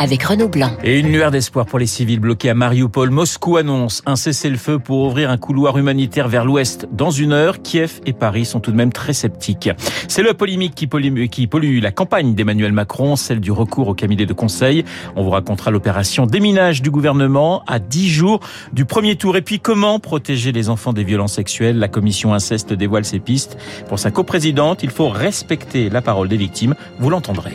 avec Renaud Blanc. Et une lueur d'espoir pour les civils bloqués à Mariupol. Moscou annonce un cessez-le-feu pour ouvrir un couloir humanitaire vers l'ouest dans une heure. Kiev et Paris sont tout de même très sceptiques. C'est le polémique qui pollue, qui pollue la campagne d'Emmanuel Macron, celle du recours au cabinet de conseil. On vous racontera l'opération déminage du gouvernement à 10 jours du premier tour. Et puis comment protéger les enfants des violences sexuelles? La commission inceste dévoile ses pistes. Pour sa coprésidente, il faut respecter la parole des victimes. Vous l'entendrez.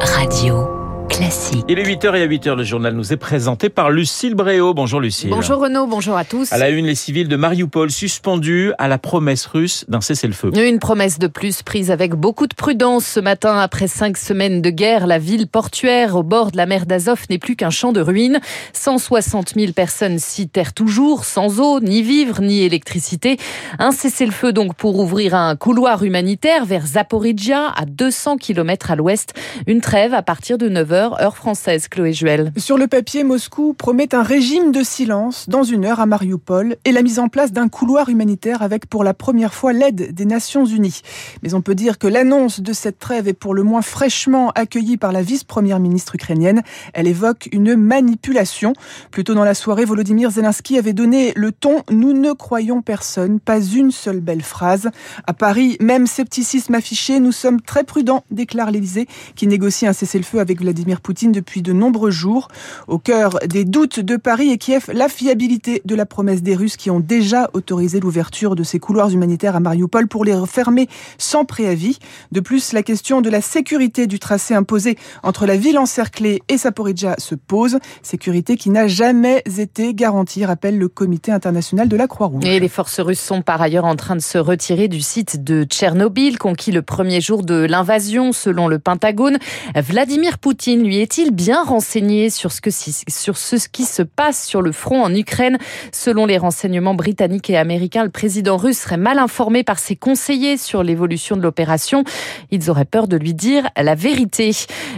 Radio. Classique. Il est 8h et à 8h, le journal nous est présenté par Lucille Bréau. Bonjour Lucille. Bonjour Renaud, bonjour à tous. À la une, les civils de Mariupol suspendus à la promesse russe d'un cessez-le-feu. Une promesse de plus prise avec beaucoup de prudence ce matin. Après cinq semaines de guerre, la ville portuaire au bord de la mer d'Azov n'est plus qu'un champ de ruines. 160 000 personnes s'y terrent toujours, sans eau, ni vivre, ni électricité. Un cessez-le-feu donc pour ouvrir un couloir humanitaire vers Zaporizhia, à 200 km à l'ouest. Une trêve à partir de 9h heure française, Chloé Juel. Sur le papier, Moscou promet un régime de silence dans une heure à Mariupol et la mise en place d'un couloir humanitaire avec pour la première fois l'aide des Nations Unies. Mais on peut dire que l'annonce de cette trêve est pour le moins fraîchement accueillie par la vice-première ministre ukrainienne. Elle évoque une manipulation. Plus tôt dans la soirée, Volodymyr Zelensky avait donné le ton « Nous ne croyons personne, pas une seule belle phrase ». À Paris, même scepticisme affiché, nous sommes très prudents, déclare l'Élysée, qui négocie un cessez-le-feu avec Vladimir Poutine depuis de nombreux jours. Au cœur des doutes de Paris et Kiev, la fiabilité de la promesse des Russes qui ont déjà autorisé l'ouverture de ces couloirs humanitaires à Mariupol pour les refermer sans préavis. De plus, la question de la sécurité du tracé imposé entre la ville encerclée et Saporidja se pose. Sécurité qui n'a jamais été garantie, rappelle le comité international de la Croix-Rouge. Et les forces russes sont par ailleurs en train de se retirer du site de Tchernobyl, conquis le premier jour de l'invasion, selon le Pentagone. Vladimir Poutine lui est-il bien renseigné sur ce, qui se passe sur le front en Ukraine? Selon les renseignements britanniques et américains, le président russe serait mal informé par ses conseillers sur l'évolution de l'opération. Ils auraient peur de lui dire la vérité.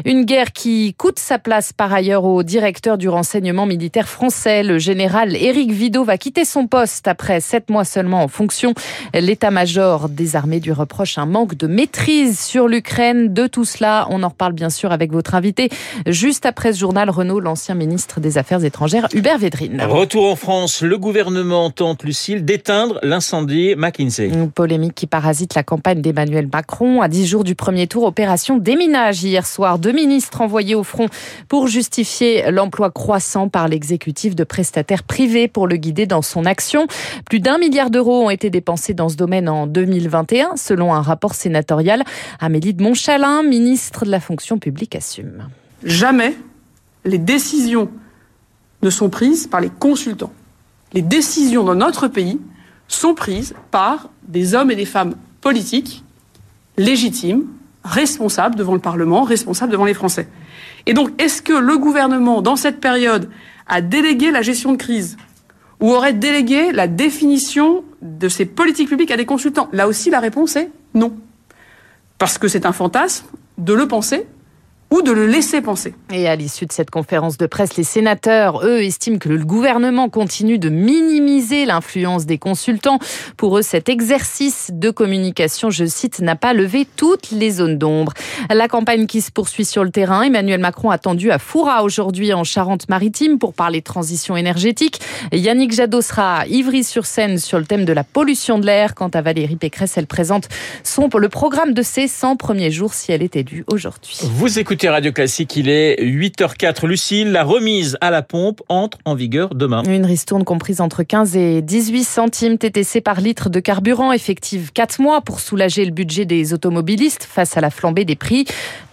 Une guerre qui coûte sa place par ailleurs au directeur du renseignement militaire français. Le général Éric Vidot va quitter son poste après sept mois seulement en fonction. L'état-major des armées lui reproche un manque de maîtrise sur l'Ukraine. De tout cela, on en reparle bien sûr avec votre invité. Juste après ce journal, Renault, l'ancien ministre des Affaires étrangères, Hubert Védrine. Retour en France, le gouvernement tente, Lucille, d'éteindre l'incendie McKinsey. Une polémique qui parasite la campagne d'Emmanuel Macron. À dix jours du premier tour, opération déminage hier soir. Deux ministres envoyés au front pour justifier l'emploi croissant par l'exécutif de prestataires privés pour le guider dans son action. Plus d'un milliard d'euros ont été dépensés dans ce domaine en 2021, selon un rapport sénatorial. Amélie de Montchalin, ministre de la fonction publique, assume. Jamais les décisions ne sont prises par les consultants. Les décisions dans notre pays sont prises par des hommes et des femmes politiques, légitimes, responsables devant le Parlement, responsables devant les Français. Et donc, est-ce que le gouvernement, dans cette période, a délégué la gestion de crise ou aurait délégué la définition de ces politiques publiques à des consultants? Là aussi, la réponse est non. Parce que c'est un fantasme de le penser ou de le laisser penser. Et à l'issue de cette conférence de presse, les sénateurs, eux, estiment que le gouvernement continue de minimiser l'influence des consultants. Pour eux, cet exercice de communication, je cite, n'a pas levé toutes les zones d'ombre. La campagne qui se poursuit sur le terrain, Emmanuel Macron attendu à Foura aujourd'hui en Charente-Maritime pour parler transition énergétique. Yannick Jadot sera à Ivry-sur-Seine sur le thème de la pollution de l'air. Quant à Valérie Pécresse, elle présente son, le programme de ses 100 premiers jours si elle est élue aujourd'hui. Vous écoutez Radio Classique, il est 8h04. Lucille, la remise à la pompe entre en vigueur demain. Une ristourne comprise entre 15 et 18 centimes TTC par litre de carburant, effective 4 mois pour soulager le budget des automobilistes face à la flambée des prix.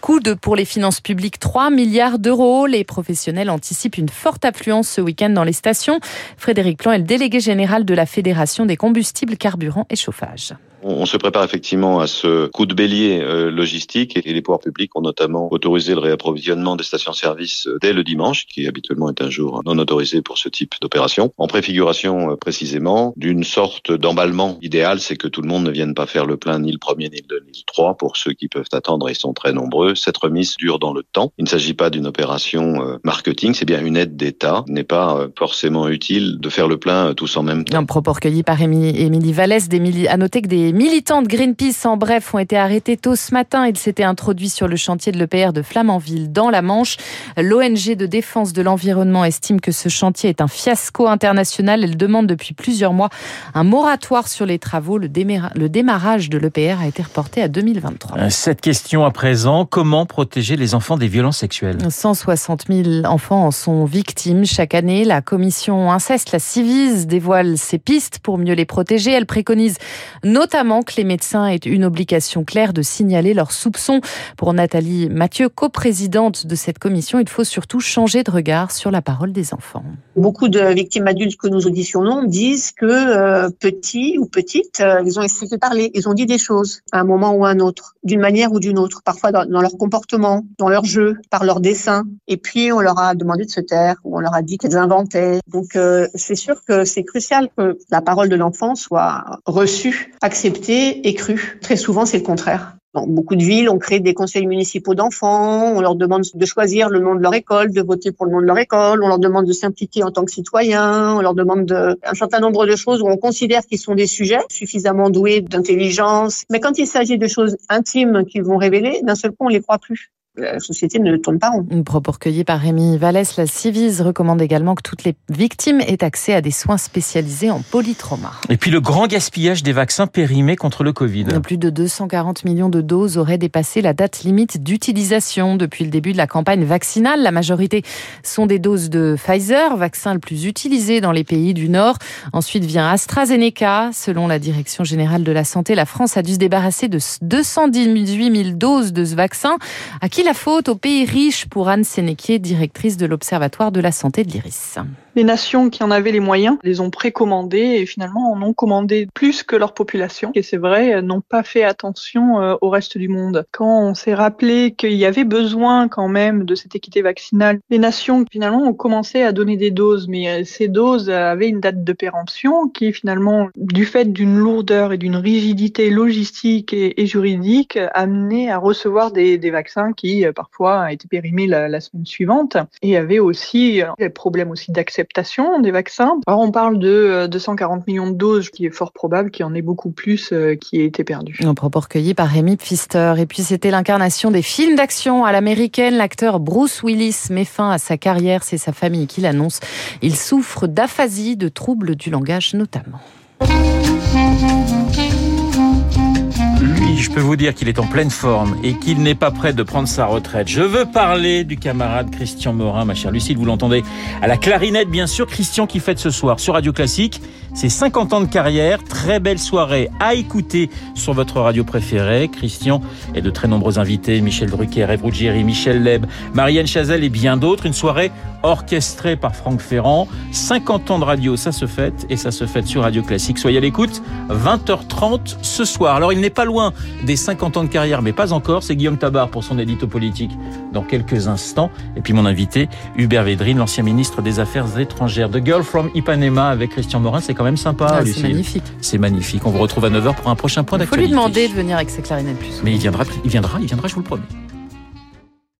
Coût de pour les finances publiques 3 milliards d'euros. Les professionnels anticipent une forte affluence ce week-end dans les stations. Frédéric Plan est le délégué général de la Fédération des combustibles, carburants et chauffage. On se prépare effectivement à ce coup de bélier euh, logistique et les pouvoirs publics ont notamment autorisé le réapprovisionnement des stations-service euh, dès le dimanche, qui habituellement est un jour non autorisé pour ce type d'opération. En préfiguration euh, précisément d'une sorte d'emballement idéal, c'est que tout le monde ne vienne pas faire le plein ni le premier ni le ni le trois. Pour ceux qui peuvent attendre, ils sont très nombreux. Cette remise dure dans le temps. Il ne s'agit pas d'une opération marketing, c'est bien une aide d'État. Il n'est pas forcément utile de faire le plein tous en même temps. Un propos recueilli par Émilie Vallès. Des À noter que des militants de Greenpeace, en bref, ont été arrêtés tôt ce matin. Ils s'étaient introduits sur le chantier de l'EPR de Flamanville, dans la Manche. L'ONG de défense de l'environnement estime que ce chantier est un fiasco international. Elle demande depuis plusieurs mois un moratoire sur les travaux. Le, démarrage de l'EPR a été reporté à 2023. Euh, cette question à présent, comment protéger les enfants des violences sexuelles? 160 000 enfants en sont victimes chaque année. La commission inceste, la Civise, dévoile ses pistes pour mieux les protéger. Elle préconise notamment que les médecins aient une obligation claire de signaler leurs soupçons. Pour Nathalie Mathieu, coprésidente de cette commission, il faut surtout changer de regard sur la parole des enfants. Beaucoup de victimes adultes que nous auditionnons disent que euh, petits ou petites, euh, ils ont essayé de parler, ils ont dit des choses à un moment ou à un autre, d'une manière ou d'une autre, parfois dans, leur comportement, dans leur jeu, par leur dessin. Et puis on leur a demandé de se taire ou on leur a dit qu'elles inventaient. Donc euh, c'est sûr que c'est crucial que la parole de l'enfant soit reçue, acceptée et crue. Très souvent c'est le contraire. Dans beaucoup de villes, on crée des conseils municipaux d'enfants, on leur demande de choisir le nom de leur école, de voter pour le nom de leur école, on leur demande de s'impliquer en tant que citoyen, on leur demande de, un certain nombre de choses où on considère qu'ils sont des sujets suffisamment doués d'intelligence. Mais quand il s'agit de choses intimes qu'ils vont révéler, d'un seul coup, on les croit plus la société ne tourne pas rond. Une propos recueillie par Rémi Vallès, la Civise recommande également que toutes les victimes aient accès à des soins spécialisés en polytrauma. Et puis le grand gaspillage des vaccins périmés contre le Covid. Plus de 240 millions de doses auraient dépassé la date limite d'utilisation depuis le début de la campagne vaccinale. La majorité sont des doses de Pfizer, vaccin le plus utilisé dans les pays du Nord. Ensuite vient AstraZeneca. Selon la Direction générale de la santé, la France a dû se débarrasser de 218 000 doses de ce vaccin. À qui la faute au pays riche pour Anne Sénéquier, directrice de l'Observatoire de la santé de l'Iris les nations qui en avaient les moyens les ont précommandés et finalement en ont commandé plus que leur population. Et c'est vrai, n'ont pas fait attention euh, au reste du monde. Quand on s'est rappelé qu'il y avait besoin quand même de cette équité vaccinale, les nations finalement ont commencé à donner des doses, mais euh, ces doses avaient une date de péremption qui finalement, du fait d'une lourdeur et d'une rigidité logistique et, juridique, amenait à recevoir des vaccins qui euh, parfois étaient périmés la, la semaine suivante et avaient aussi des problèmes aussi d'accès des vaccins. Alors on parle de 240 euh, millions de doses, qui est fort probable qu'il y en ait beaucoup plus euh, qui aient été perdues. Un propos recueilli par Rémi Pfister. Et puis c'était l'incarnation des films d'action à l'américaine. L'acteur Bruce Willis met fin à sa carrière. C'est sa famille qui l'annonce. Il souffre d'aphasie, de troubles du langage notamment peux vous dire qu'il est en pleine forme et qu'il n'est pas prêt de prendre sa retraite. Je veux parler du camarade Christian Morin, ma chère Lucille, vous l'entendez à la clarinette, bien sûr. Christian qui fête ce soir sur Radio Classique ses 50 ans de carrière. Très belle soirée à écouter sur votre radio préférée. Christian et de très nombreux invités, Michel Drucker, Eve Ruggieri, Michel Leb, Marianne Chazelle et bien d'autres. Une soirée orchestrée par Franck Ferrand. 50 ans de radio, ça se fête et ça se fête sur Radio Classique. Soyez à l'écoute, 20h30 ce soir. Alors il n'est pas loin des 50 ans de carrière, mais pas encore. C'est Guillaume Tabar pour son édito politique dans quelques instants. Et puis mon invité, Hubert Védrine, l'ancien ministre des Affaires étrangères. The Girl from Ipanema avec Christian Morin, c'est quand même sympa. Ah, c'est magnifique. C'est magnifique. On vous retrouve à 9h pour un prochain point d'actualité. Il faut lui demander de venir avec ses clarinettes plus. Mais il viendra, il viendra, il viendra, je vous le promets.